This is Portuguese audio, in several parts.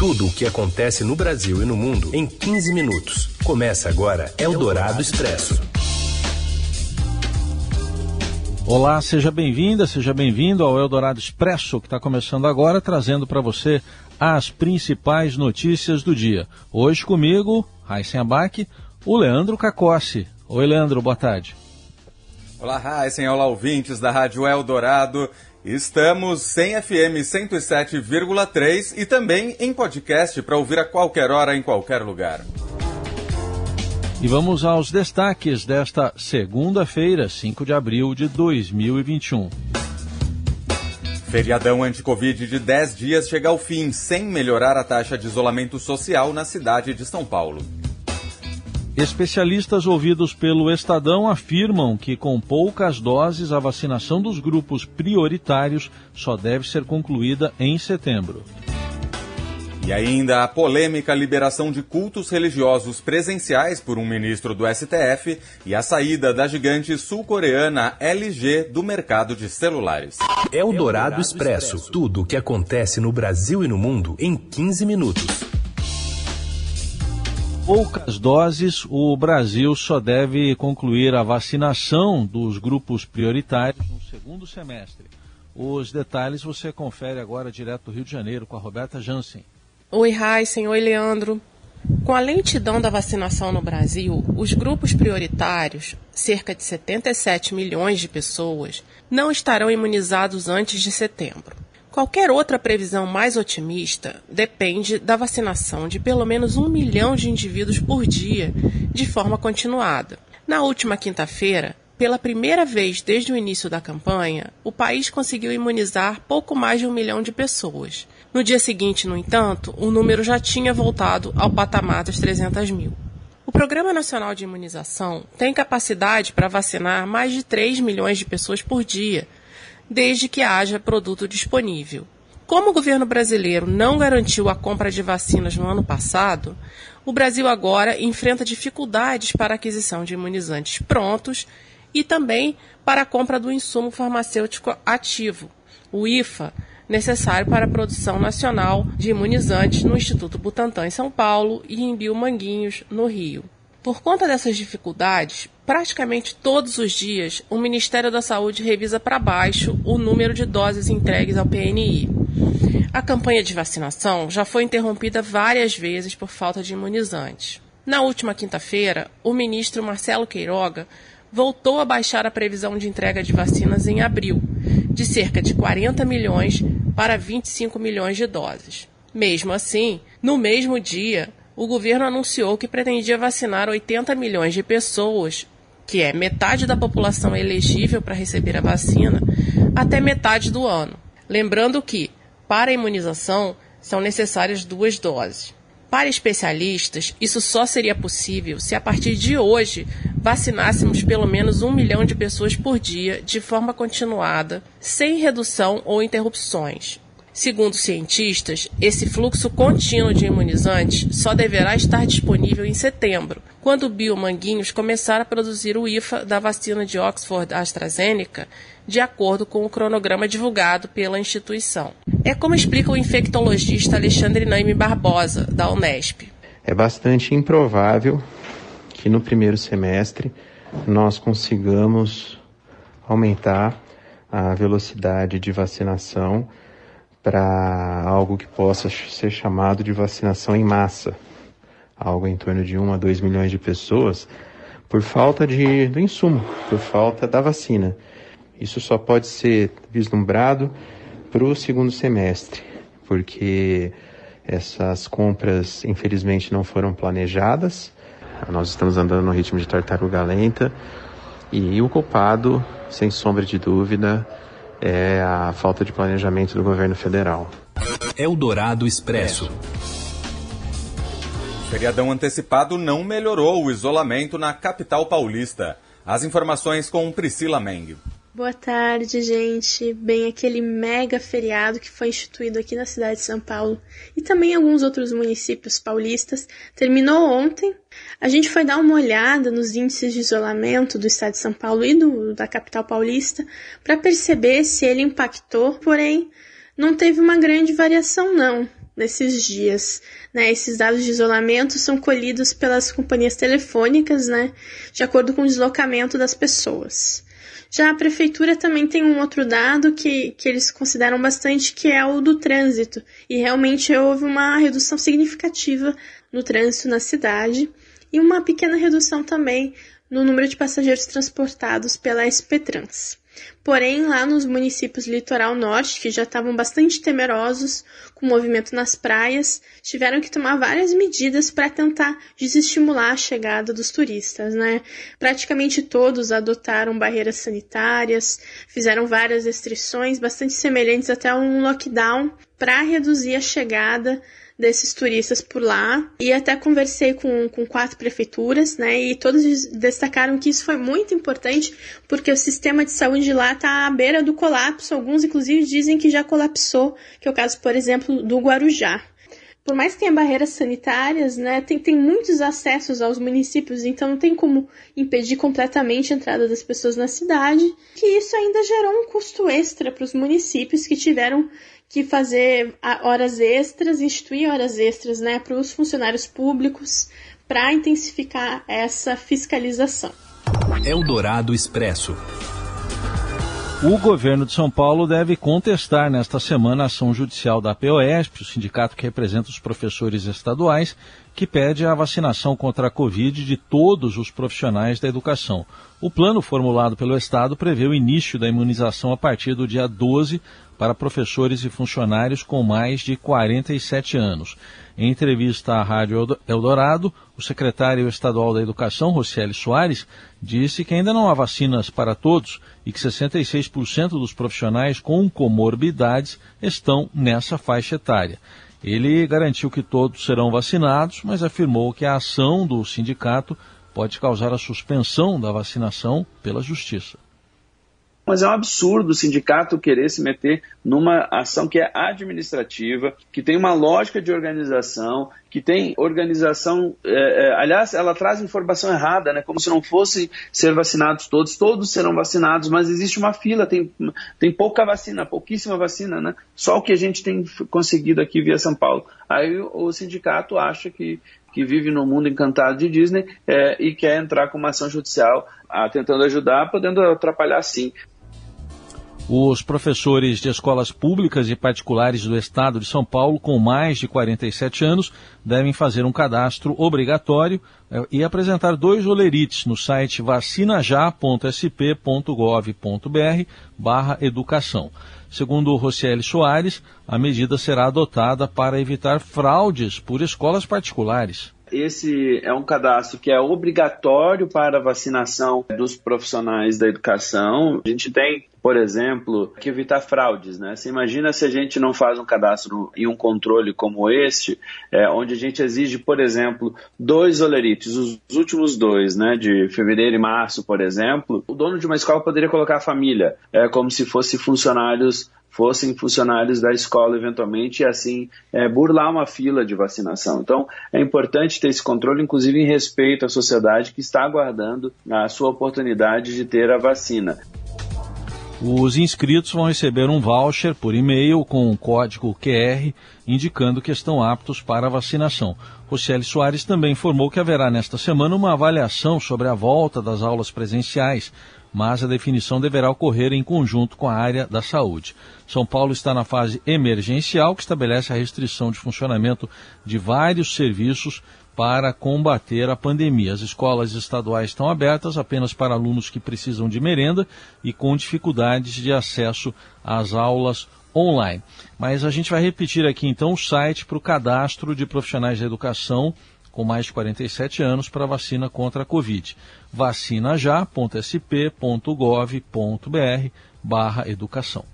Tudo o que acontece no Brasil e no mundo em 15 minutos. Começa agora Eldorado Expresso. Olá, seja bem-vinda, seja bem-vindo ao Eldorado Expresso, que está começando agora, trazendo para você as principais notícias do dia. Hoje comigo, Raíssen Abac, o Leandro Cacossi. Oi, Leandro, boa tarde. Olá, Raíssen, olá, ouvintes da Rádio Eldorado. Estamos sem FM 107,3 e também em podcast para ouvir a qualquer hora, em qualquer lugar. E vamos aos destaques desta segunda-feira, 5 de abril de 2021. Feriadão anti-Covid de 10 dias chega ao fim, sem melhorar a taxa de isolamento social na cidade de São Paulo. Especialistas ouvidos pelo Estadão afirmam que, com poucas doses, a vacinação dos grupos prioritários só deve ser concluída em setembro. E ainda a polêmica liberação de cultos religiosos presenciais por um ministro do STF e a saída da gigante sul-coreana LG do mercado de celulares. É o Dourado Expresso. Tudo o que acontece no Brasil e no mundo em 15 minutos. Poucas doses, o Brasil só deve concluir a vacinação dos grupos prioritários no segundo semestre. Os detalhes você confere agora direto do Rio de Janeiro com a Roberta Jansen. Oi, Heisen. Oi, Leandro. Com a lentidão da vacinação no Brasil, os grupos prioritários, cerca de 77 milhões de pessoas, não estarão imunizados antes de setembro. Qualquer outra previsão mais otimista depende da vacinação de pelo menos um milhão de indivíduos por dia, de forma continuada. Na última quinta-feira, pela primeira vez desde o início da campanha, o país conseguiu imunizar pouco mais de um milhão de pessoas. No dia seguinte, no entanto, o número já tinha voltado ao patamar das 300 mil. O Programa Nacional de Imunização tem capacidade para vacinar mais de 3 milhões de pessoas por dia, desde que haja produto disponível. Como o governo brasileiro não garantiu a compra de vacinas no ano passado, o Brasil agora enfrenta dificuldades para a aquisição de imunizantes prontos e também para a compra do insumo farmacêutico ativo, o IFA, necessário para a produção nacional de imunizantes no Instituto Butantan em São Paulo e em Biomanguinhos, no Rio. Por conta dessas dificuldades, praticamente todos os dias o Ministério da Saúde revisa para baixo o número de doses entregues ao PNI. A campanha de vacinação já foi interrompida várias vezes por falta de imunizantes. Na última quinta-feira, o ministro Marcelo Queiroga voltou a baixar a previsão de entrega de vacinas em abril, de cerca de 40 milhões para 25 milhões de doses. Mesmo assim, no mesmo dia, o governo anunciou que pretendia vacinar 80 milhões de pessoas, que é metade da população elegível para receber a vacina, até metade do ano. Lembrando que, para a imunização, são necessárias duas doses. Para especialistas, isso só seria possível se a partir de hoje vacinássemos pelo menos um milhão de pessoas por dia de forma continuada, sem redução ou interrupções. Segundo cientistas, esse fluxo contínuo de imunizantes só deverá estar disponível em setembro, quando o Biomanguinhos começar a produzir o IFA da vacina de Oxford AstraZeneca, de acordo com o cronograma divulgado pela instituição. É como explica o infectologista Alexandre Naime Barbosa, da Unesp. É bastante improvável que no primeiro semestre nós consigamos aumentar a velocidade de vacinação para algo que possa ser chamado de vacinação em massa, algo em torno de 1 a 2 milhões de pessoas, por falta de, do insumo, por falta da vacina. Isso só pode ser vislumbrado para o segundo semestre, porque essas compras, infelizmente, não foram planejadas nós estamos andando no ritmo de tartaruga lenta e o culpado, sem sombra de dúvida, é a falta de planejamento do governo federal. Eldorado Expresso. O feriadão antecipado não melhorou o isolamento na capital paulista. As informações com Priscila Meng. Boa tarde, gente. Bem, aquele mega feriado que foi instituído aqui na cidade de São Paulo e também em alguns outros municípios paulistas terminou ontem. A gente foi dar uma olhada nos índices de isolamento do estado de São Paulo e do, da capital paulista para perceber se ele impactou, porém não teve uma grande variação não. nesses dias. Né? Esses dados de isolamento são colhidos pelas companhias telefônicas, né? de acordo com o deslocamento das pessoas. Já a prefeitura também tem um outro dado que, que eles consideram bastante, que é o do trânsito. E realmente houve uma redução significativa no trânsito na cidade e uma pequena redução também no número de passageiros transportados pela SP Trans. Porém, lá nos municípios litoral norte, que já estavam bastante temerosos com o movimento nas praias, tiveram que tomar várias medidas para tentar desestimular a chegada dos turistas, né? Praticamente todos adotaram barreiras sanitárias, fizeram várias restrições bastante semelhantes até a um lockdown para reduzir a chegada desses turistas por lá e até conversei com, com quatro prefeituras, né? E todos destacaram que isso foi muito importante porque o sistema de saúde lá está à beira do colapso. Alguns, inclusive, dizem que já colapsou, que é o caso, por exemplo, do Guarujá. Por mais que tenha barreiras sanitárias, né, tem, tem muitos acessos aos municípios, então não tem como impedir completamente a entrada das pessoas na cidade, que isso ainda gerou um custo extra para os municípios que tiveram que fazer horas extras, instituir horas extras né, para os funcionários públicos para intensificar essa fiscalização. Eldorado Expresso. O governo de São Paulo deve contestar nesta semana a ação judicial da POSP, o sindicato que representa os professores estaduais, que pede a vacinação contra a Covid de todos os profissionais da educação. O plano formulado pelo Estado prevê o início da imunização a partir do dia 12 para professores e funcionários com mais de 47 anos. Em entrevista à Rádio Eldorado, o secretário estadual da Educação, Rocieli Soares, disse que ainda não há vacinas para todos e que 66% dos profissionais com comorbidades estão nessa faixa etária. Ele garantiu que todos serão vacinados, mas afirmou que a ação do sindicato pode causar a suspensão da vacinação pela Justiça. Mas é um absurdo o sindicato querer se meter numa ação que é administrativa, que tem uma lógica de organização, que tem organização. É, é, aliás, ela traz informação errada, né? como se não fossem ser vacinados todos. Todos serão vacinados, mas existe uma fila, tem, tem pouca vacina, pouquíssima vacina, né? Só o que a gente tem conseguido aqui via São Paulo. Aí o, sindicato acha que que vive no mundo encantado de Disney é, e quer entrar com uma ação judicial tentando ajudar, podendo atrapalhar sim. Os professores de escolas públicas e particulares do estado de São Paulo com mais de 47 anos devem fazer um cadastro obrigatório eh, e apresentar dois olerites no site vacinajá.sp.gov.br barra educação. Segundo Rocieli Soares, a medida será adotada para evitar fraudes por escolas particulares esse é um cadastro que é obrigatório para a vacinação dos profissionais da educação. A gente tem, por exemplo, que evitar fraudes, né? Você imagina se a gente não faz um cadastro e um controle como este, é, onde a gente exige, por exemplo, dois olerites, os últimos dois, né, de fevereiro e março, por exemplo, o dono de uma escola poderia colocar a família, é, como se fossem funcionários fossem funcionários da escola eventualmente e assim é, burlar uma fila de vacinação. Então é importante ter esse controle, inclusive em respeito à sociedade que está aguardando a sua oportunidade de ter a vacina. Os inscritos vão receber um voucher por e-mail com um código QR indicando que estão aptos para a vacinação. Rocieli Soares também informou que haverá nesta semana uma avaliação sobre a volta das aulas presenciais mas a definição deverá ocorrer em conjunto com a área da saúde. São Paulo está na fase emergencial, que estabelece a restrição de funcionamento de vários serviços para combater a pandemia. As escolas estaduais estão abertas apenas para alunos que precisam de merenda e com dificuldades de acesso às aulas online. Mas a gente vai repetir aqui então o site para o cadastro de profissionais da educação com mais de 47 anos para vacina contra a Covid. vacinajá.sp.gov.br barra educação.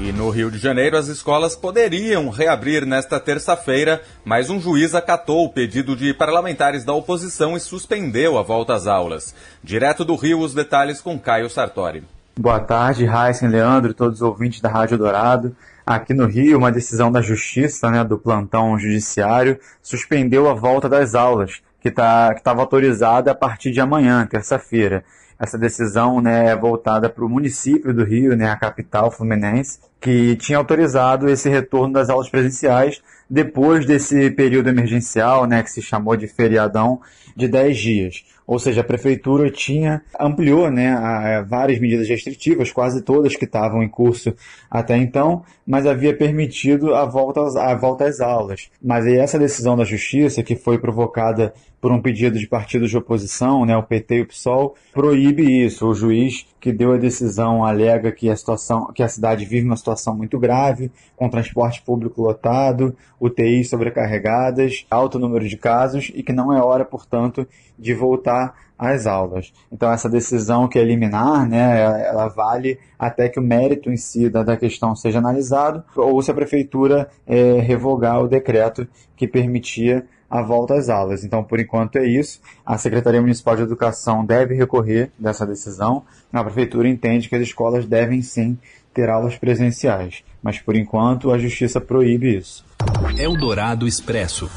E no Rio de Janeiro, as escolas poderiam reabrir nesta terça-feira, mas um juiz acatou o pedido de parlamentares da oposição e suspendeu a volta às aulas. Direto do Rio, os detalhes com Caio Sartori. Boa tarde, Raíssen, Leandro todos os ouvintes da Rádio Dourado. Aqui no Rio, uma decisão da Justiça, né, do plantão judiciário, suspendeu a volta das aulas, que tá, estava autorizada a partir de amanhã, terça-feira. Essa decisão né, é voltada para o município do Rio, né, a capital fluminense, que tinha autorizado esse retorno das aulas presenciais depois desse período emergencial, né, que se chamou de feriadão, de 10 dias. Ou seja, a prefeitura tinha ampliou né, a, a várias medidas restritivas, quase todas que estavam em curso até então, mas havia permitido a volta, a volta às aulas. Mas aí essa decisão da justiça, que foi provocada por um pedido de partidos de oposição, né, o PT e o PSOL, proíbe isso. O juiz que deu a decisão alega que a situação, que a cidade vive uma situação muito grave, com transporte público lotado, UTIs sobrecarregadas, alto número de casos e que não é hora, portanto, de voltar às aulas. Então essa decisão que é liminar, né, ela vale até que o mérito em si da, questão seja analisado ou se a prefeitura é, revogar o decreto que permitia a volta às aulas. Então, por enquanto é isso. A Secretaria Municipal de Educação deve recorrer dessa decisão. A Prefeitura entende que as escolas devem sim ter aulas presenciais, mas por enquanto a Justiça proíbe isso. Eldorado Expresso.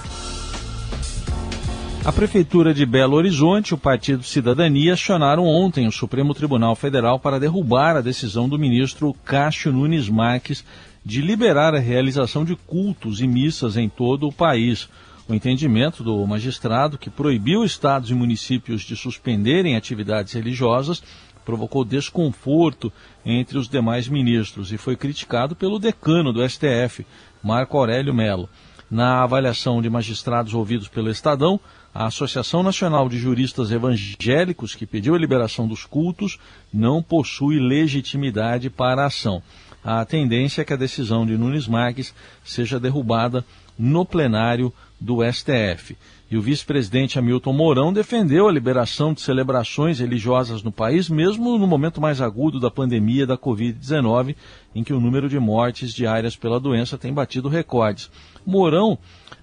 A Prefeitura de Belo Horizonte e o Partido Cidadania acionaram ontem o Supremo Tribunal Federal para derrubar a decisão do ministro Cássio Nunes Marques de liberar a realização de cultos e missas em todo o país. O entendimento do magistrado, que proibiu estados e municípios de suspenderem atividades religiosas, provocou desconforto entre os demais ministros e foi criticado pelo decano do STF, Marco Aurélio Melo. Na avaliação de magistrados ouvidos pelo Estadão, a Associação Nacional de Juristas Evangélicos, que pediu a liberação dos cultos, não possui legitimidade para a ação. A tendência é que a decisão de Nunes Marques seja derrubada no plenário do STF. E o vice-presidente Hamilton Mourão defendeu a liberação de celebrações religiosas no país, mesmo no momento mais agudo da pandemia da Covid-19, em que o número de mortes diárias pela doença tem batido recordes. Mourão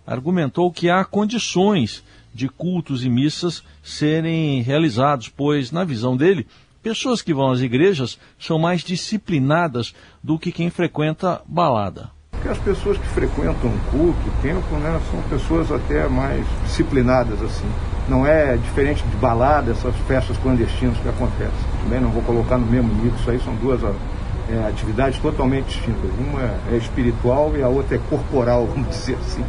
argumentou que há condições de cultos e missas serem realizados, pois, na visão dele, pessoas que vão às igrejas são mais disciplinadas do que quem frequenta balada. Porque as pessoas que frequentam o culto, o templo, né, são pessoas até mais disciplinadas assim. Não é diferente de balada, essas festas clandestinas que acontecem. Também não vou colocar no mesmo nível, isso aí são duas é, atividades totalmente distintas. Uma é espiritual e a outra é corporal, vamos dizer assim.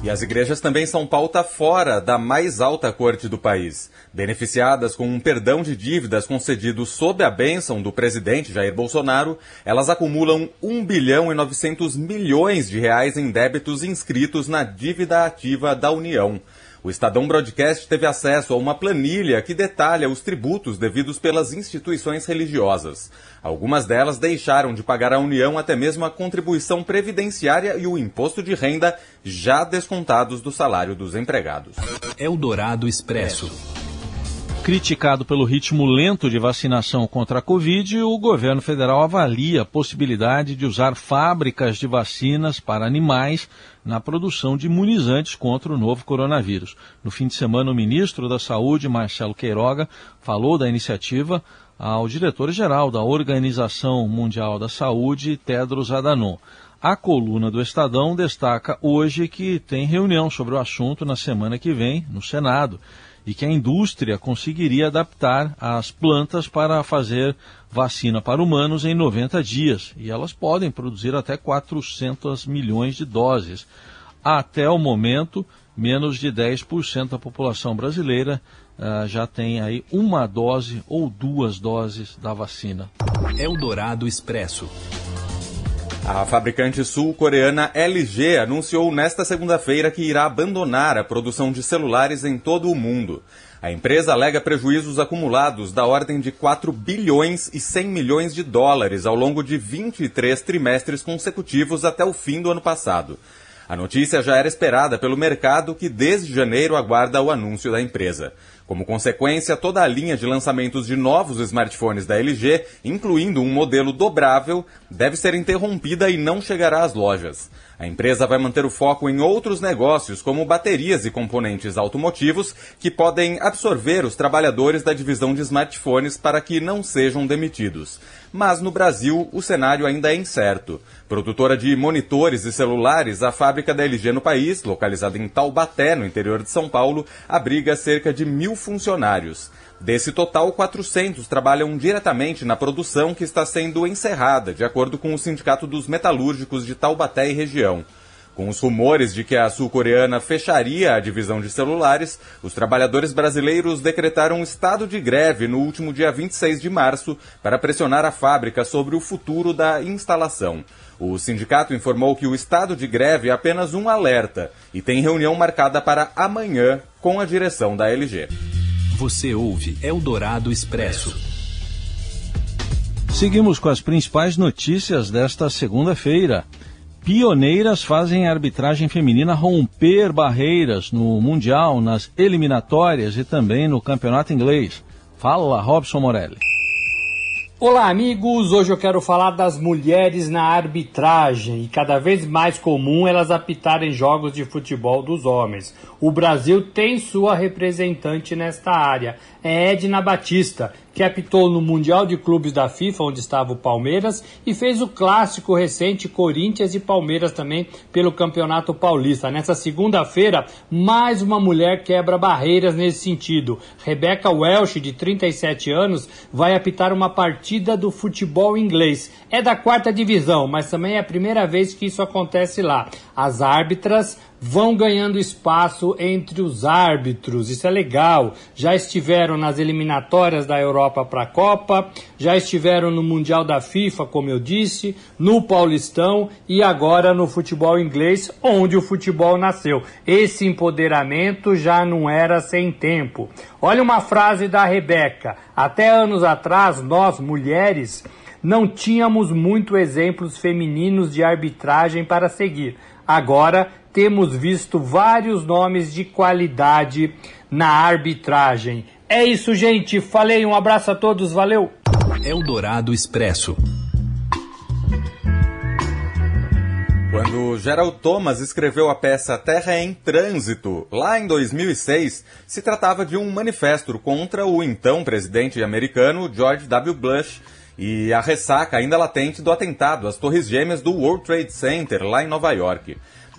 E as igrejas também são pauta fora da mais alta corte do país. Beneficiadas com um perdão de dívidas concedido sob a bênção do presidente Jair Bolsonaro, elas acumulam 1 bilhão e 900 milhões de reais em débitos inscritos na dívida ativa da União. O Estadão Broadcast teve acesso a uma planilha que detalha os tributos devidos pelas instituições religiosas. Algumas delas deixaram de pagar à União até mesmo a contribuição previdenciária e o imposto de renda já descontados do salário dos empregados. Eldorado Expresso. Criticado pelo ritmo lento de vacinação contra a Covid, o governo federal avalia a possibilidade de usar fábricas de vacinas para animais na produção de imunizantes contra o novo coronavírus. No fim de semana, o ministro da Saúde, Marcelo Queiroga, falou da iniciativa ao diretor-geral da Organização Mundial da Saúde, Tedros Adhanom. A coluna do Estadão destaca hoje que tem reunião sobre o assunto na semana que vem no Senado e que a indústria conseguiria adaptar as plantas para fazer vacina para humanos em 90 dias. E elas podem produzir até 400 milhões de doses. Até o momento, menos de 10% da população brasileira uh, já tem aí uma dose ou duas doses da vacina. Eldorado Expresso. A fabricante sul-coreana LG anunciou nesta segunda-feira que irá abandonar a produção de celulares em todo o mundo. A empresa alega prejuízos acumulados da ordem de 4 bilhões e 100 milhões de dólares ao longo de 23 trimestres consecutivos até o fim do ano passado. A notícia já era esperada pelo mercado que desde janeiro aguarda o anúncio da empresa. Como consequência, toda a linha de lançamentos de novos smartphones da LG, incluindo um modelo dobrável, deve ser interrompida e não chegará às lojas. A empresa vai manter o foco em outros negócios, como baterias e componentes automotivos, que podem absorver os trabalhadores da divisão de smartphones para que não sejam demitidos. Mas no Brasil o cenário ainda é incerto. Produtora de monitores e celulares, a fábrica da LG no país, localizada em Taubaté, no interior de São Paulo, abriga cerca de mil funcionários. Desse total, 400 trabalham diretamente na produção que está sendo encerrada, de acordo com o Sindicato dos Metalúrgicos de Taubaté e região. Com os rumores de que a sul-coreana fecharia a divisão de celulares, os trabalhadores brasileiros decretaram um estado de greve no último dia 26 de março para pressionar a fábrica sobre o futuro da instalação. O sindicato informou que o estado de greve é apenas um alerta e tem reunião marcada para amanhã com a direção da LG. Você ouve Eldorado Expresso. Seguimos com as principais notícias desta segunda-feira. Pioneiras fazem a arbitragem feminina romper barreiras no Mundial, nas eliminatórias e também no campeonato inglês. Fala, Robson Morelli. Olá, amigos! Hoje eu quero falar das mulheres na arbitragem e cada vez mais comum elas apitarem jogos de futebol dos homens. O Brasil tem sua representante nesta área, é Edna Batista, que apitou no Mundial de Clubes da FIFA, onde estava o Palmeiras, e fez o clássico recente Corinthians e Palmeiras também pelo Campeonato Paulista. Nessa segunda-feira, mais uma mulher quebra barreiras nesse sentido. Rebecca Welsh, de 37 anos, vai apitar uma partida do futebol inglês. É da quarta divisão, mas também é a primeira vez que isso acontece lá. As árbitras vão ganhando espaço entre os árbitros. Isso é legal. Já estiveram nas eliminatórias da Europa para a Copa, já estiveram no Mundial da FIFA, como eu disse, no Paulistão e agora no futebol inglês, onde o futebol nasceu. Esse empoderamento já não era sem tempo. Olha uma frase da Rebeca. Até anos atrás, nós, mulheres, não tínhamos muito exemplos femininos de arbitragem para seguir. Agora temos visto vários nomes de qualidade na arbitragem. É isso, gente. Falei, um abraço a todos, valeu. Eldorado Expresso. Quando Gerald Thomas escreveu a peça Terra em Trânsito, lá em 2006, se tratava de um manifesto contra o então presidente americano George W. Bush e a ressaca ainda latente do atentado às Torres Gêmeas do World Trade Center, lá em Nova York.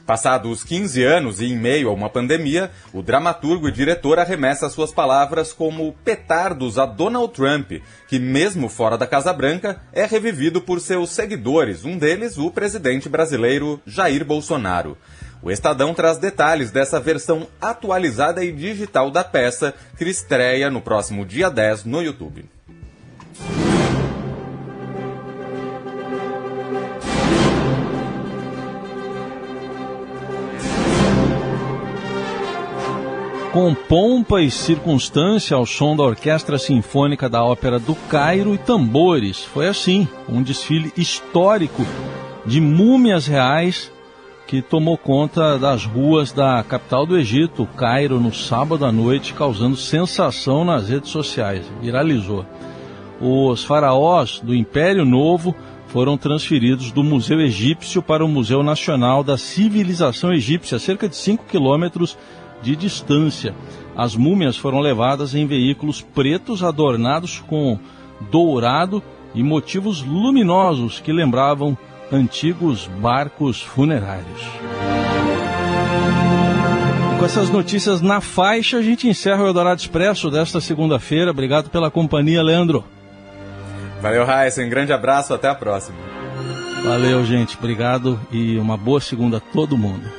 Passados 15 anos e em meio a uma pandemia, o dramaturgo e diretor arremessa suas palavras como petardos a Donald Trump, que, mesmo fora da Casa Branca, é revivido por seus seguidores, um deles o presidente brasileiro Jair Bolsonaro. O Estadão traz detalhes dessa versão atualizada e digital da peça, que estreia no próximo dia 10 no YouTube. Com pompa e circunstância ao som da Orquestra Sinfônica da Ópera do Cairo e tambores. Foi assim, um desfile histórico de múmias reais que tomou conta das ruas da capital do Egito, Cairo, no sábado à noite, causando sensação nas redes sociais. Viralizou. Os faraós do Império Novo foram transferidos do Museu Egípcio para o Museu Nacional da Civilização Egípcia, cerca de 5 quilômetros de distância. As múmias foram levadas em veículos pretos adornados com dourado e motivos luminosos que lembravam antigos barcos funerários. Com essas notícias na faixa, a gente encerra o Eldorado Expresso desta segunda-feira. Obrigado pela companhia, Leandro. Valeu, Raíssa. Um grande abraço. Até a próxima. Valeu, gente. Obrigado e uma boa segunda a todo mundo.